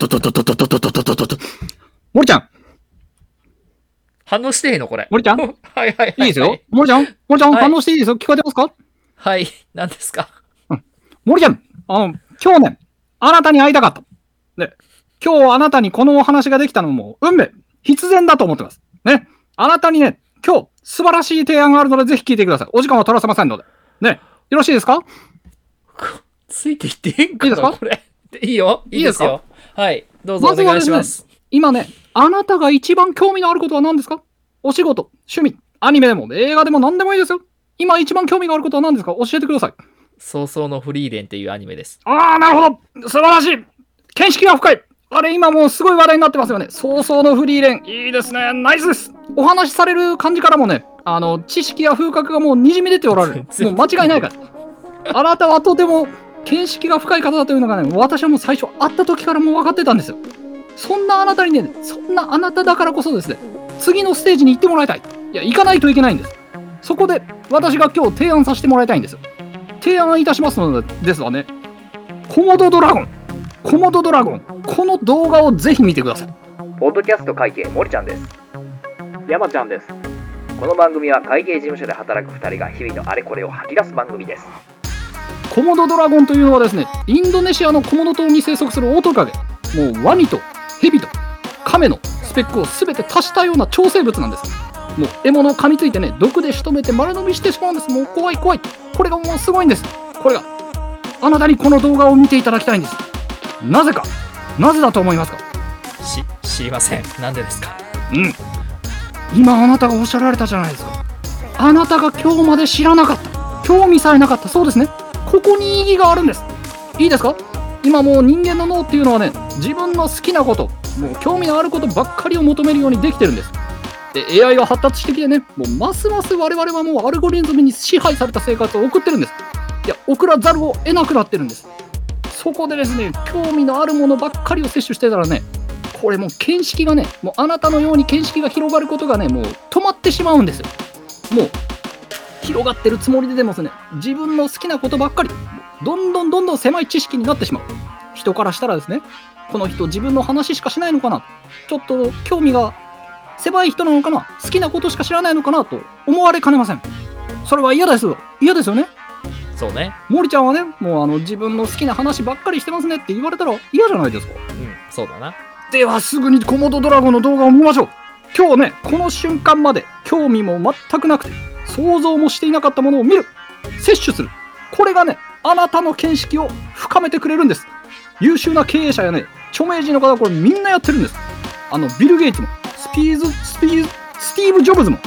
ととととととととととと。森ちゃん反応してへんのこれ。森ちゃんはいはいはい。いですよ。森ちゃん森ちゃん、反応していいですよ。聞こえてますかはい。何ですか森ちゃん、あの、今日ね、あなたに会いたかった。ね、今日あなたにこのお話ができたのも、運命、必然だと思ってます。ね、あなたにね、今日、素晴らしい提案があるので、ぜひ聞いてください。お時間は取らせませんので。ね、よろしいですかついていってへんかいいですかこれ。いいよ。いいですよ。はい。どうぞお願いします。今ね、あなたが一番興味のあることは何ですか？お仕事、趣味、アニメでも映画でも何でもいいですよ。今一番興味があることは何ですか？教えてください。早々のフリーレンっていうアニメです。ああ、なるほど。素晴らしい。見識が深い。あれ、今もうすごい話題になってますよね。早々のフリーレン。いいですね。ナイスです。お話しされる感じからもね、あの、知識や風格がもう滲み出ておられる。もう間違いないから。あなたはとても見識が深い方だというのがね、私はもう最初会った時からもう分かってたんですよ。そんなあなたにね、そんなあなただからこそですね、次のステージに行ってもらいたい。いや、行かないといけないんです。そこで、私が今日提案させてもらいたいんですよ。提案いたしますので、ですわね。コモドドラゴン。コモドドラゴン。この動画をぜひ見てください。ポッドキャスト会計森ちゃんです。山ちゃんです。この番組は会計事務所で働く2人が日々のあれこれを吐き出す番組です。コモドドラゴンというのはですね、インドネシアのコモド島に生息するオオトカゲ。もうワニとヘビとカメのスペックを全て足したような超生物なんです。もう獲物を噛みついてね、毒で仕留めて丸飲みしてしまうんです。もう怖い怖い。これがもうすごいんです。これが。あなたにこの動画を見ていただきたいんです。なぜか。なぜだと思いますか？し、知りません。なんでですか？うん。今あなたがおっしゃられたじゃないですか。あなたが今日まで知らなかった。興味さえなかった。そうですね。ここに意義があるんです。いいですか？今もう人間の脳っていうのはね、自分の好きなこと、もう興味のあることばっかりを求めるようにできてるんです。で、AI が発達してきてね、もうますます我々はもうアルゴリズムに支配された生活を送ってるんです。いや、送らざるを得なくなってるんです。そこでですね、興味のあるものばっかりを摂取してたらね、これもう見識がね、もうあなたのように見識が広がることがね、もう止まってしまうんですよ。もう、広がってるつもりででもですね、自分の好きなことばっかり、どんどんどんどん狭い知識になってしまう。人からしたらですね、この人自分の話しかしないのかな、ちょっと興味が狭い人なのかな、好きなことしか知らないのかなと思われかねません。それは嫌ですよ。嫌ですよね。そうね。森ちゃんはね、もうあの自分の好きな話ばっかりしてますねって言われたら嫌じゃないですか。うん、そうだな。ではすぐにコモドドラゴンの動画を見ましょう今日ねこの瞬間まで興味も全くなくて想像もしていなかったものを見る。摂取する。これがねあなたの見識を深めてくれるんです。優秀な経営者やね著名人の方はこれみんなやってるんです。あのビル・ゲイツもスピーズスピーズスティーブ・ジョブズも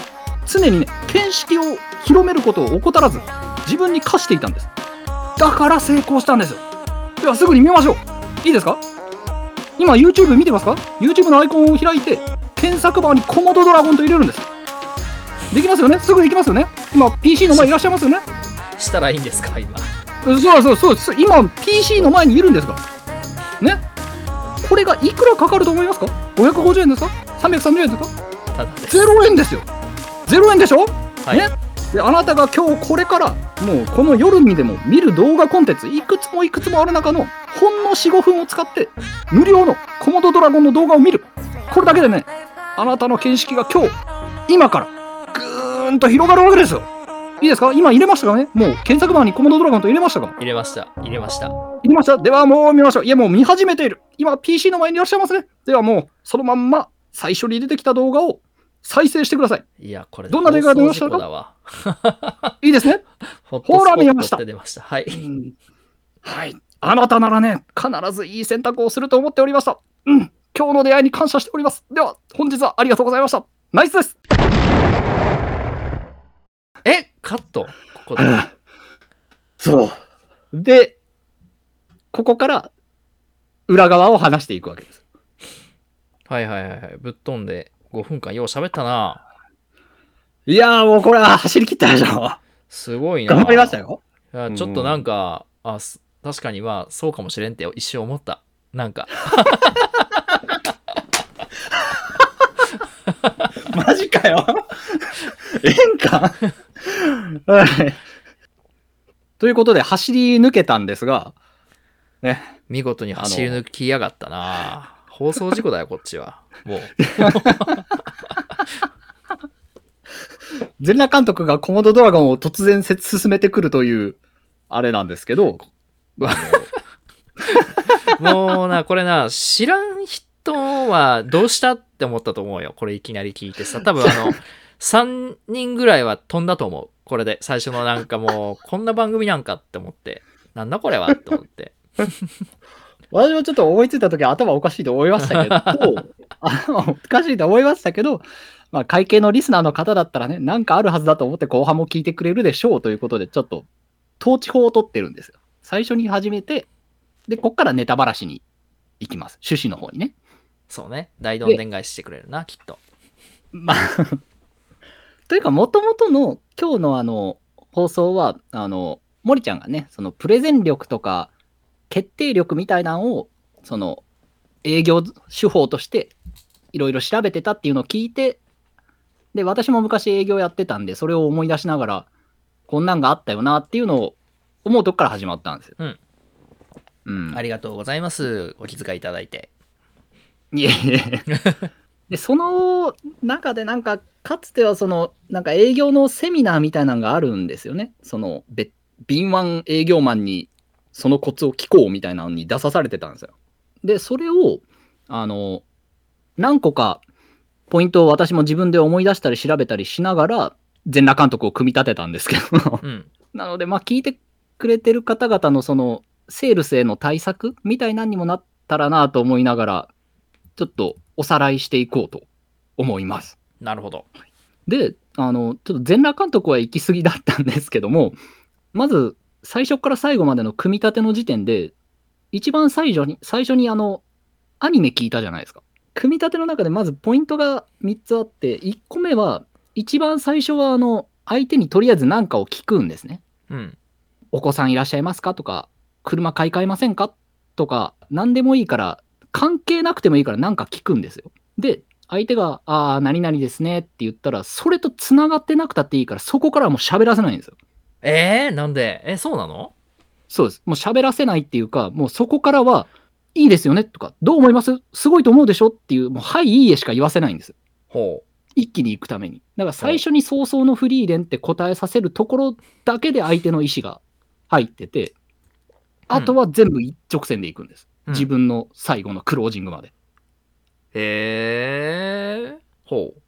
常にね見識を広めることを怠らず自分に課していたんです。だから成功したんですよ。ではすぐに見ましょう。いいですか？今 YouTube 見てますか ?YouTube のアイコンを開いて検索バーにコモドドラゴンと入れるんです。できますよね？すぐできますよね？今 PC の前いらっしゃいますよね？したらいいんですか？今。うんそうそうそう。そう今 PC の前にいるんですか？らね？これがいくらかかると思いますか？550円ですか？330円ですか？ただです。0円ですよ。0円でしょ？はい。ね？であなたが今日これからもうこの夜にでも見る動画コンテンツいくつもいくつもある中のほんの45分を使って無料のコモドドラゴンの動画を見る。これだけでねあなたの見識が今日今からぐーんと広がるわけですよいいですか？今入れましたかね？もう検索バーにコモドドラゴンと入れましたか？入れました。入れました。入れましたではもう見ましょういやもう見始めている今 PC の前にいらっしゃいますねではもうそのまんま最初に出てきた動画を再生してくださいいや、これ、どんな動画が出ましたか？いいですねほら見えました。はい。はい。あなたならね、必ずいい選択をすると思っておりました。うん。今日の出会いに感謝しております。では、本日はありがとうございました。ナイスです。えカット？ここで。そう。で、ここから裏側を話していくわけです。はいはいはいはい。ぶっ飛んで5分間よう喋ったな。いやーもうこれは走り切ったでしょ。すごいな。頑張りましたよ。いやちょっとなんか、あす確かにまあそうかもしれんって一瞬思った。なんか、マジかよ。ええんかはい。ということで走り抜けたんですが、ね。見事に走り抜きやがったな放送事故だよ、こっちは。もう。全裸監督がコモドドラゴンを突然せ進めてくるという、あれなんですけど、あ もうな、これな、知らん人はどうしたって思ったと思うよ。これいきなり聞いてさ。多分あの、3人ぐらいは飛んだと思う。これで。最初のなんかもう、こんな番組なんかって思って。なんだこれはって思って。の 私もちょっと思いついた時頭おかしいと思いましたけど、あのおかしいと思いましたけど、まあ、会計のリスナーの方だったらね、なんかあるはずだと思って後半も聞いてくれるでしょうということで、ちょっと、統治法を取ってるんですよ。最初に始めて、で、こっからネタばらしに行きます。趣旨の方にね。そうね。大どんでん返ししてくれるな、きっと。まあ、というか、もともとの今日のあの、放送は、あの、森ちゃんがね、そのプレゼン力とか、決定力みたいなのを、その、営業手法として、いろいろ調べてたっていうのを聞いて、で、私も昔営業やってたんで、それを思い出しながら、こんなんがあったよなっていうのを思うとこから始まったんですよ。うん。うん。ありがとうございます。お気遣いいただいて。いえいえ。で、その中でなんか、かつてはその、なんか営業のセミナーみたいなのがあるんですよね。その、べ敏腕営業マンにそのコツを聞こうみたいなのに出さされてたんですよ。で、それを、あの、何個かポイントを私も自分で思い出したり調べたりしながら、全裸監督を組み立てたんですけど、うん。なので、まあ、聞いてくれてる方々のその、セールスへの対策みたいなんにもなったらなと思いながら、ちょっとおさらいしていこうと思います。なるほど。で、あの、ちょっと全裸監督は行き過ぎだったんですけども、まず、最初から最後までの組み立ての時点で、一番最初に、最初にあの、アニメ聞いたじゃないですか。組み立ての中でまずポイントが3つあって、1個目は、一番最初はあの、相手にとりあえず何かを聞くんですね。うん。お子さんいらっしゃいますか？とか、車買い替えませんか？とか、何でもいいから、関係なくてもいいから何か聞くんですよ。で、相手が、ああ、何々ですねって言ったら、それと繋がってなくたっていいから、そこからはもう喋らせないんですよ。えー、なんで？え、そうなの？そうです。もう喋らせないっていうか、もうそこからは、いいですよねとか、どう思います？すごいと思うでしょっていう、もう、はい、いいえしか言わせないんです。ほ一気に行くために。だから最初に早々のフリーレンって答えさせるところだけで相手の意思が入ってて、あとは全部一直線で行くんです。う。うん自。分の最後のクロージングまで。へえ。ほう。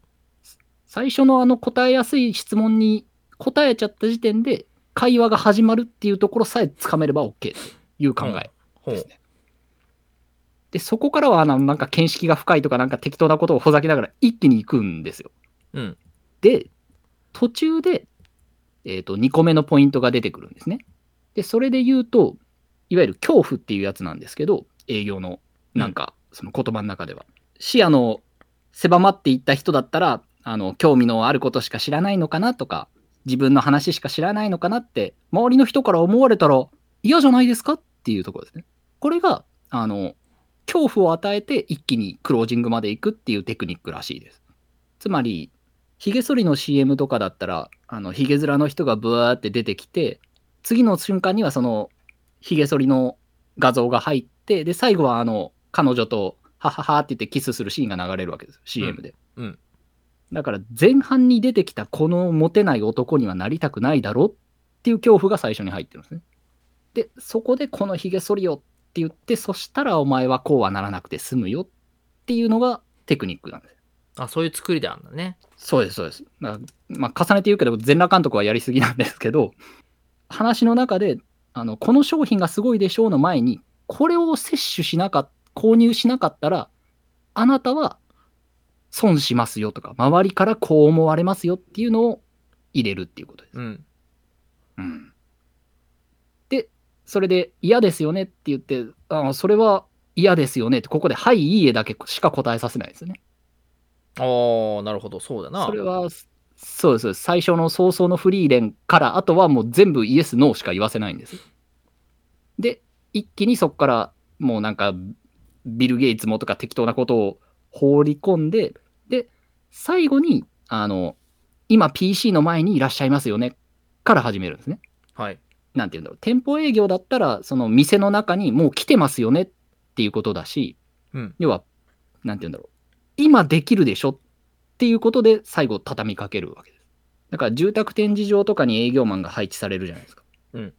最初のあの答えやすい質問に答えちゃった時点で会話が始まるっていうところさえつかめれば OK という考えです。ね。で、そこからはあのなんか見識が深いとかなんか適当なことをほざきながら一気に行くんですよ。うん。で、途中で、えっ、と、2個目のポイントが出てくるんですね。で、それで言うと、いわゆる恐怖っていうやつなんですけど、営業の、なんか、その言葉の中では。視野の狭まっていった人だったら、あの、興味のあることしか知らないのかなとか、自分の話しか知らないのかなって、周りの人から思われたら嫌じゃないですかっていうところですね。これが、あの、恐怖を与えて一気にクロージングまで行くっていうテクニックらしいです。つまり、ヒゲ剃りの CM とかだったら、あの、ヒゲ面の人がブワーって出てきて、次の瞬間にはその、ヒゲ剃りの画像が入って、で、最後はあの、彼女と、はははって言ってキスするシーンが流れるわけです、CM で。うんだから、前半に出てきたこのモテない男にはなりたくないだろっていう恐怖が最初に入ってるんですね。で、そこでこのヒゲ剃りをって言って、そしたらお前はこうはならなくて済むよっていうのがテクニックなんです。あ、そういう作りであるんだね。そうです、そうです。まあ、重ねて言うけど、全裸監督はやりすぎなんですけど、話の中で、あの、この商品がすごいでしょうの前に、これを摂取しなかっ購入しなかったら、あなたは損しますよとか、周りからこう思われますよっていうのを入れるっていうことです。うん。うん。で、それで嫌ですよねって言って、あそれは嫌ですよねって、ここではい、いいえだけしか答えさせないですよね。ああ、なるほど。そうだな。それは、そうです。最初の早々のフリーレンから、あとはもう全部イエス、ノーしか言わせないんです。で、一気にそこから、もうなんか、ビル・ゲイツもとか適当なことを放り込んで、で、最後に、あの、今 PC の前にいらっしゃいますよね、から始めるんですね。はい。なんていうんだろう、店舗営業だったら、その店の中にもう来てますよねっていうことだし、うん。要は、なんて言うんだろう。今できるでしょっていうことで最後畳みかけるわけです。だから住宅展示場とかに営業マンが配置されるじゃないですか。うんっ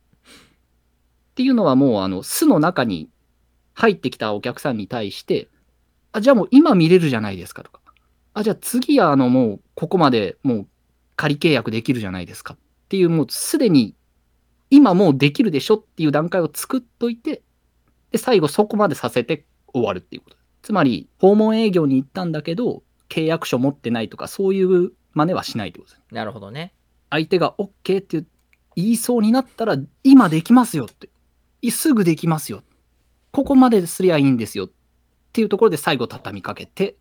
ていうのはもう、あの、巣の中に入ってきたお客さんに対して、あ、じゃあもう今見れるじゃないですかとか。あ、じゃあ次はあのもうここまでもう仮契約できるじゃないですかっていうもうすでに今もうできるでしょっていう段階を作っといて、で、最後そこまでさせて終わるっていうこと。つまり、訪問営業に行ったんだけど、契約書持ってないとか、そういう真似はしないってことです。なるほどね。相手が OK って言いそうになったら、今できますよって。いすぐできますよ。ここまですりゃいいんですよ。っていうところで最後畳みかけて、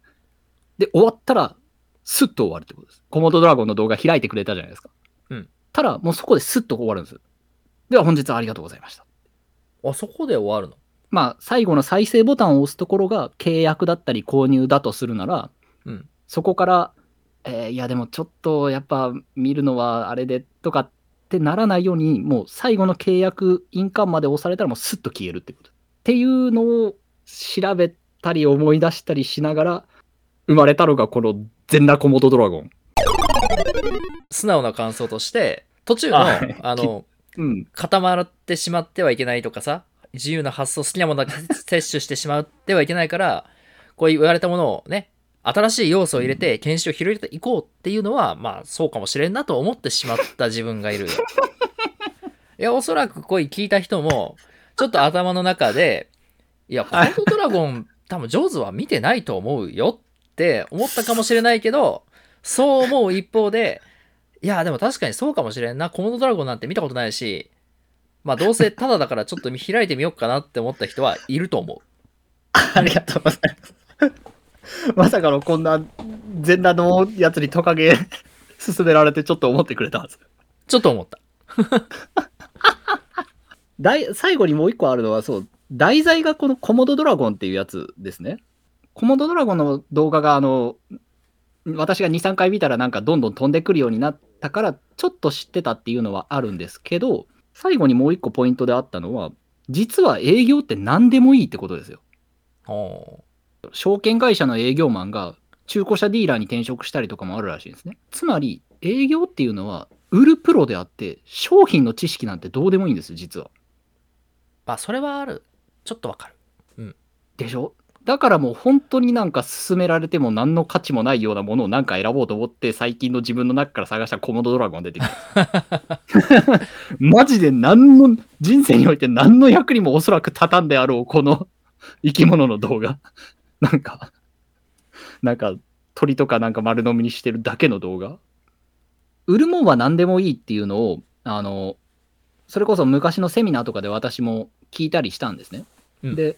で、終わったら、スッと終わるってことです。コモドドラゴンの動画開いてくれたじゃないですか。うん。ただ、もうそこでスッと終わるんです。では本日はありがとうございました。あそこで終わるの？まあ、最後の再生ボタンを押すところが契約だったり購入だとするなら、うんそこから、えーいやでもちょっとやっぱ見るのはあれでとかってならないように、もう最後の契約印鑑まで押されたらもうスッと消えるってこと。っていうのを調べたり思い出したりしながら、生まれたのがこの全裸コモドドラゴン。素直な感想として、途中の、ああの、うん。固まってしまってはいけないとかさ、自由な発想、好きなものだけ摂取してしまってはいけないから、こう言われたものをね、新しい要素を入れて研修を広げていこうっていうのは、まあそうかもしれんなと思ってしまった自分がいるよ。いや、おそらく声聞いた人も、ちょっと頭の中で、いや、コードドラゴン、多分上手は見てないと思うよって思ったかもしれないけど、そう思う一方で、いや、でも確かにそうかもしれんな。コモドドラゴンなんて見たことないし、まあどうせタダだからちょっと見開いてみようかなって思った人はいると思う。ありがとうございます。まさかのこんな全裸のやつにトカゲ 勧められてちょっと思ってくれたんです。ちょっと思った。だい最後にもう一個あるのは、そう、題材がこのコモドドラゴンっていうやつですね。コモドドラゴンの動画が、あの、私が2、3回見たらなんかどんどん飛んでくるようになったから、ちょっと知ってたっていうのはあるんですけど、最後にもう一個ポイントであったのは、実は営業って何でもいいってことですよ。お証券会社の営業マンが中古車ディーラーに転職したりとかもあるらしいんですね。つまり、営業っていうのは、売るプロであって、商品の知識なんてどうでもいいんですよ、実は。まあそれはある。ちょっとわかる。でしょ？だからもう本当になんか勧められても何の価値もないようなものをなんか選ぼうと思って最近の自分の中から探したコモドドラゴン出てきた。マジで何の人生において何の役にもおそらく立たんであろうこの生き物の動画。なんか、なんか鳥とかなんか丸飲みにしてるだけの動画？売るもんは何でもいいっていうのを、あの、それこそ昔のセミナーとかで私も聞いたりしたんですね。うんで、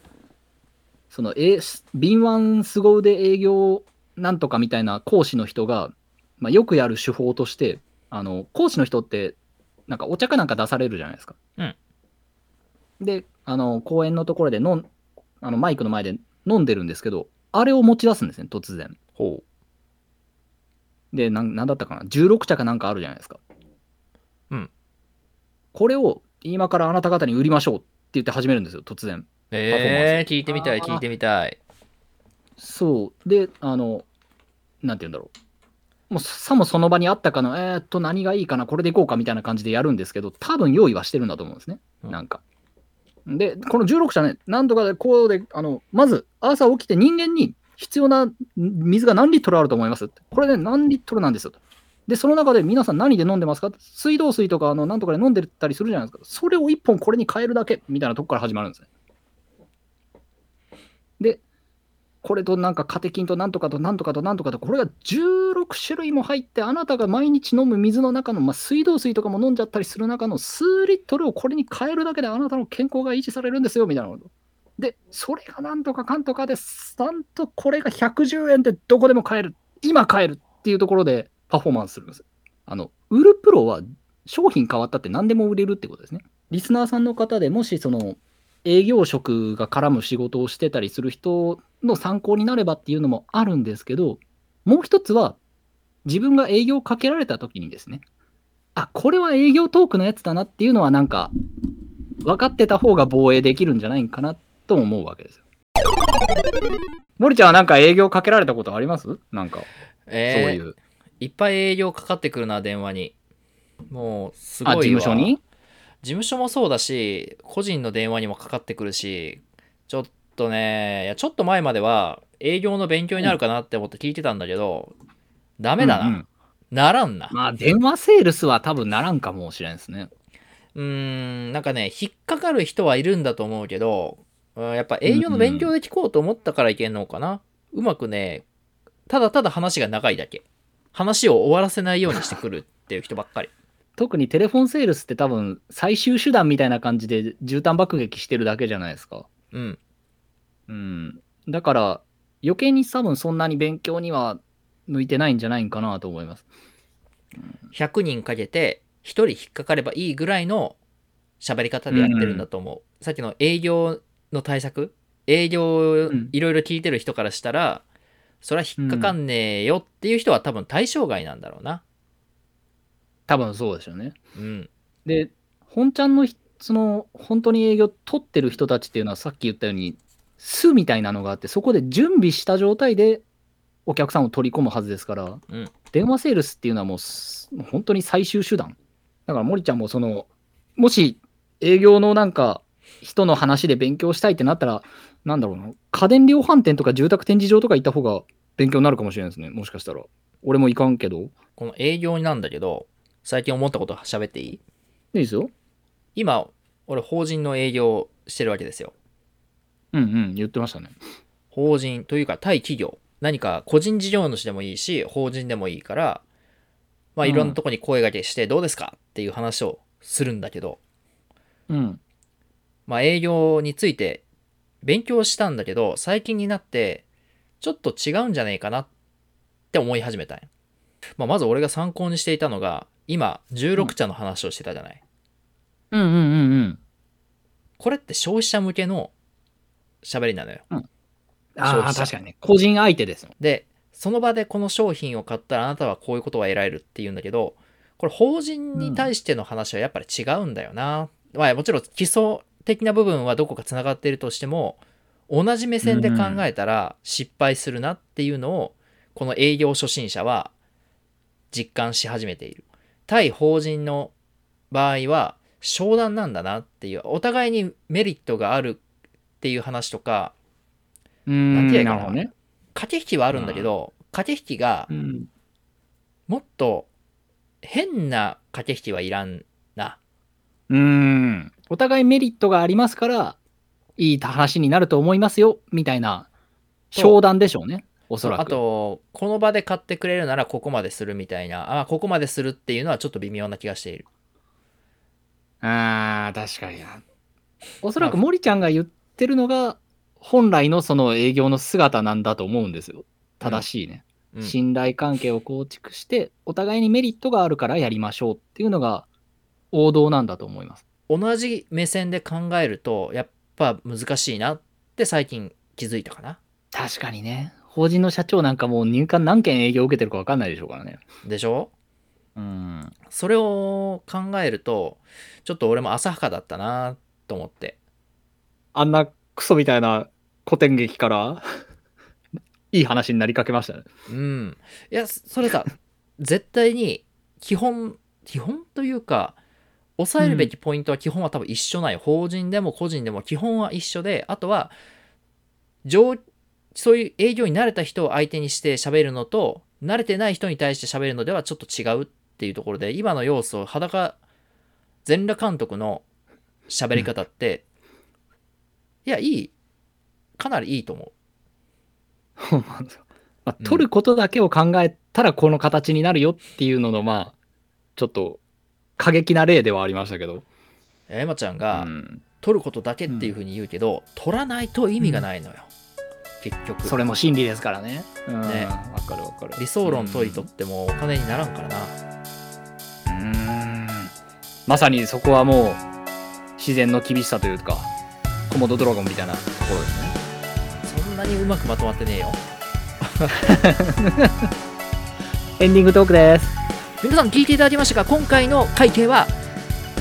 その、え敏腕凄腕営業なんとかみたいな講師の人が、まあ、よくやる手法として、あの、講師の人って、なんかお茶かなんか出されるじゃないですか。うんで、あの、講演のところで飲ん、あのマイクの前で飲んでるんですけど、あれを持ち出すんですね、突然。ほで、なんなんだったかな ?16 茶かなんかあるじゃないですか。うん。これを今からあなた方に売りましょうって言って始めるんですよ、突然。う。えー、聞いてみたい、聞いてみたい。そう。で、あの、なんて言うんだろう。もうさもその場にあったかの、えーっと、何がいいかな、これでいこうかみたいな感じでやるんですけど、多分用意はしてるんだと思うんですね。うんなんか。で、この16社ね、なんとかでこうで、あの、まず、朝起きて人間に必要な水が何リットルあると思いますこれね、何リットルなんですよと。で、その中で皆さん何で飲んでますか？水道水とか、あの、なんとかで飲んでたりするじゃないですか。それを1本これに変えるだけみたいなとこから始まるんですね。で、これとなんかカテキンとなんとかとなんとかとなんとかと、これが16種類も入って、あなたが毎日飲む水の中の、まあ、水道水とかも飲んじゃったりする中の数リットルをこれに変えるだけであなたの健康が維持されるんですよ、みたいなこと。で、それがなんとかかんとかです。なんとこれが110円でどこでも買える。今買えるっていうところでパフォーマンスするんです。あの、売るプロは商品変わったって何でも売れるってことですね。リスナーさんの方でもしその営業職が絡む仕事をしてたりする人の参考になればっていうのもあるんですけど、もう一つは自分が営業をかけられた時にですね、あこれは営業トークのやつだなっていうのはなんか分かってた方が防衛できるんじゃないかなと思うわけですよ。森ちゃんはなんか営業かけられたことあります？なんか、えーそういう。いっぱい営業かかってくるな、電話に。もう、すごあ、いわ。事務所に？事務所もそうだし、個人の電話にもかかってくるし、ちょっとね、いやちょっと前までは営業の勉強になるかなって思って聞いてたんだけど、ダメだな。うんうんならんな。まあ、電話セールスは多分ならんかもしれんですね。うーん、なんかね、引っかかる人はいるんだと思うけど、うんやっぱ営業の勉強で聞こうと思ったからいけんのかな。うまくね、ただただ話が長いだけ。話を終わらせないようにしてくるっていう人ばっかり。特にテレフォンセールスって多分最終手段みたいな感じで絨毯爆撃してるだけじゃないですか。うん。うん。だから余計に多分そんなに勉強には向いてないんじゃないんかなと思います。100人かけて1人引っかかればいいぐらいの喋り方でやってるんだと思う。さっきの営業の対策？営業んいろいろ聞いてる人からしたら、それは引っかかんねえよっていう人は多分対象外なんだろうな。多分そうですよね。うん。で、本ちゃんのひその本当に営業取ってる人たちっていうのはさっき言ったように、巣みたいなのがあって、そこで準備した状態でお客さんを取り込むはずですから、うん電話セールスっていうのはもう本当に最終手段。だから森ちゃんもその、もし営業のなんか人の話で勉強したいってなったら、なんだろうな、家電量販店とか住宅展示場とか行った方が勉強になるかもしれないですね、もしかしたら。俺も行かんけど。いこの営業なんだけど、最近思ったこと喋っていい？いですよ。今、俺法人の営業してるわけですよ。うんうん、言ってましたね。法人というか対企業。何か個人事業主でもいいし、法人でもいいから、まあうんいろんなとこに声掛けしてどうですかっていう話をするんだけど、うん。まあ営業について勉強したんだけど、最近になってちょっと違うんじゃねえかなって思い始めたんや。まあまず俺が参考にしていたのが、今16茶の話をしてたじゃない。うんうんうんうん。これって消費者向けの喋りなのよ。消ああ、費者確かにね。個人相手です。で、その場でこの商品を買ったらあなたはこういうことが得られるっていうんだけど、これ法人に対しての話はやっぱり違うんだよな。まあもちろん基礎的な部分はどこかつながっているとしても、同じ目線で考えたら失敗するなっていうのを、この営業初心者は実感し始めている。対法人の場合は商談なんだなっていう、お互いにメリットがあるっていう話とか、うーん、なんて言えばいいかななるほどね。駆け引きはあるんだけど、駆け引きがうん。もっと変な駆け引きはいらんな。うーん。お互いメリットがありますから、いい話になると思いますよ、みたいな、商談でしょうね。おそらく。あと、この場で買ってくれるならここまでするみたいな、あ、ここまでするっていうのはちょっと微妙な気がしている。ああ、確かにな。おそらく森ちゃんが言ってるのが、本来のその営業の姿なんだと思うんですよ。正しいね。うん、信頼関係を構築して、お互いにメリットがあるからやりましょうっていうのが王道なんだと思います。同じ目線で考えると、やっぱ難しいなって最近気づいたかな。確かにね。法人の社長なんかもう入管何件営業受けてるか分かんないでしょうからね。でしょ？うん。それを考えると、ちょっと俺も浅はかだったなと思って。あんなクソみたいな古典劇から いい話になりかけましたね。うん。いや、それさ、絶対に基本、基本というか、抑えるべきポイントは基本は多分一緒ない。法人でも個人でも基本は一緒で、あとは、上そういう営業に慣れた人を相手にして喋るのと、慣れてない人に対して喋るのではちょっと違うっていうところで、今の要素、裸、全裸監督の喋り方って、いや、いい。かなりいいと思う。まあうん取ることだけを考えたらこの形になるよっていうのの、まあ、ちょっと過激な例ではありましたけど。エマちゃんうが、ん、取ることだけっていうふうに言うけど、取らないと意味がないのよ、結局それも真理ですからね。うん、わ、ねかるわかる。理想論解いとってもお金にならんからな、うん。うんまさにそこはもう自然の厳しさというか、コモドドラゴンみたいなところですね。そんなにうまくまとまってねえよ エンディングトークです。皆さん聞いていただきましたが今回の会計は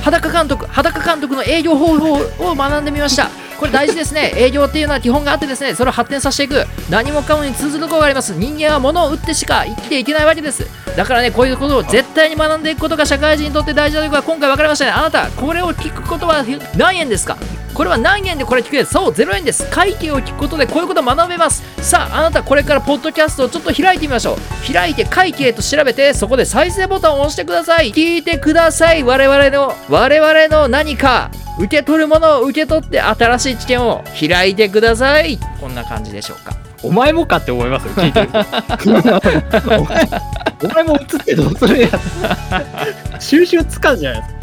裸監督裸監督の営業方法を学んでみましたこれ大事ですね。営業っていうのは基本があってですねそれを発展させていく。何もかもに通ずるところがあります。人間は物を売ってしか生きていけないわけです。だからねこういうことを絶対に学んでいくことが社会人にとって大事だということが今回分かりましたね。あなたこれを聞くことは何円ですか？これは何円でこれ聞ける？そう0円です。会計を聞くことでこういうことを学べます。さああなたこれからポッドキャストをちょっと開いてみましょう。開いて会計と調べてそこで再生ボタンを押してください。聞いてください。我々の我々の何か受け取るものを受け取って新しい知見を開いてください。こんな感じでしょうか。お前もかって思いますよ聞いてる。と お前お前も映ってどうするや。つ 収集つかんじゃないです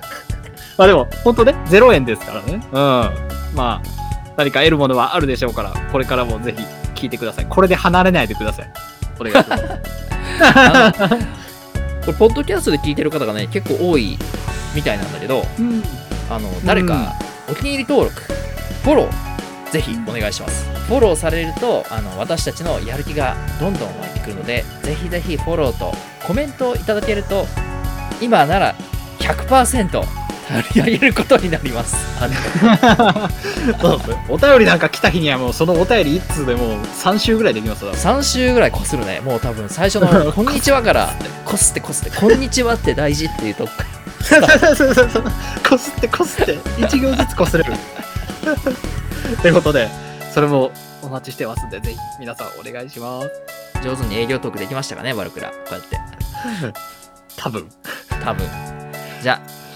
かまあでも本当ね0円ですからね。うん。まあ何か得るものはあるでしょうからこれからもぜひ聞いてください。これで離れないでください。お願いします。これポッドキャストで聞いてる方がね結構多いみたいなんだけどうん。あの誰かお気に入り登録、フォローぜひお願いします。フォローされるとあの私たちのやる気がどんどん湧いてくるのでぜひぜひフォローとコメントをいただけると今なら100%取り上げることになります。そうですお便りなんか来た日にはもうそのお便り1通でもう3週ぐらいできますよ3週ぐらいこするね。もう多分最初の「こんにちは」からこすってこすって「こんにちは」って大事っていうとこ。そうそうそうそうこすってこすって1行ずつこすれる。ということでそれもお待ちしてますんでぜひ皆さんお願いします。上手に営業トークできましたかねバルクラ。こうやって。多分。多分。じゃあ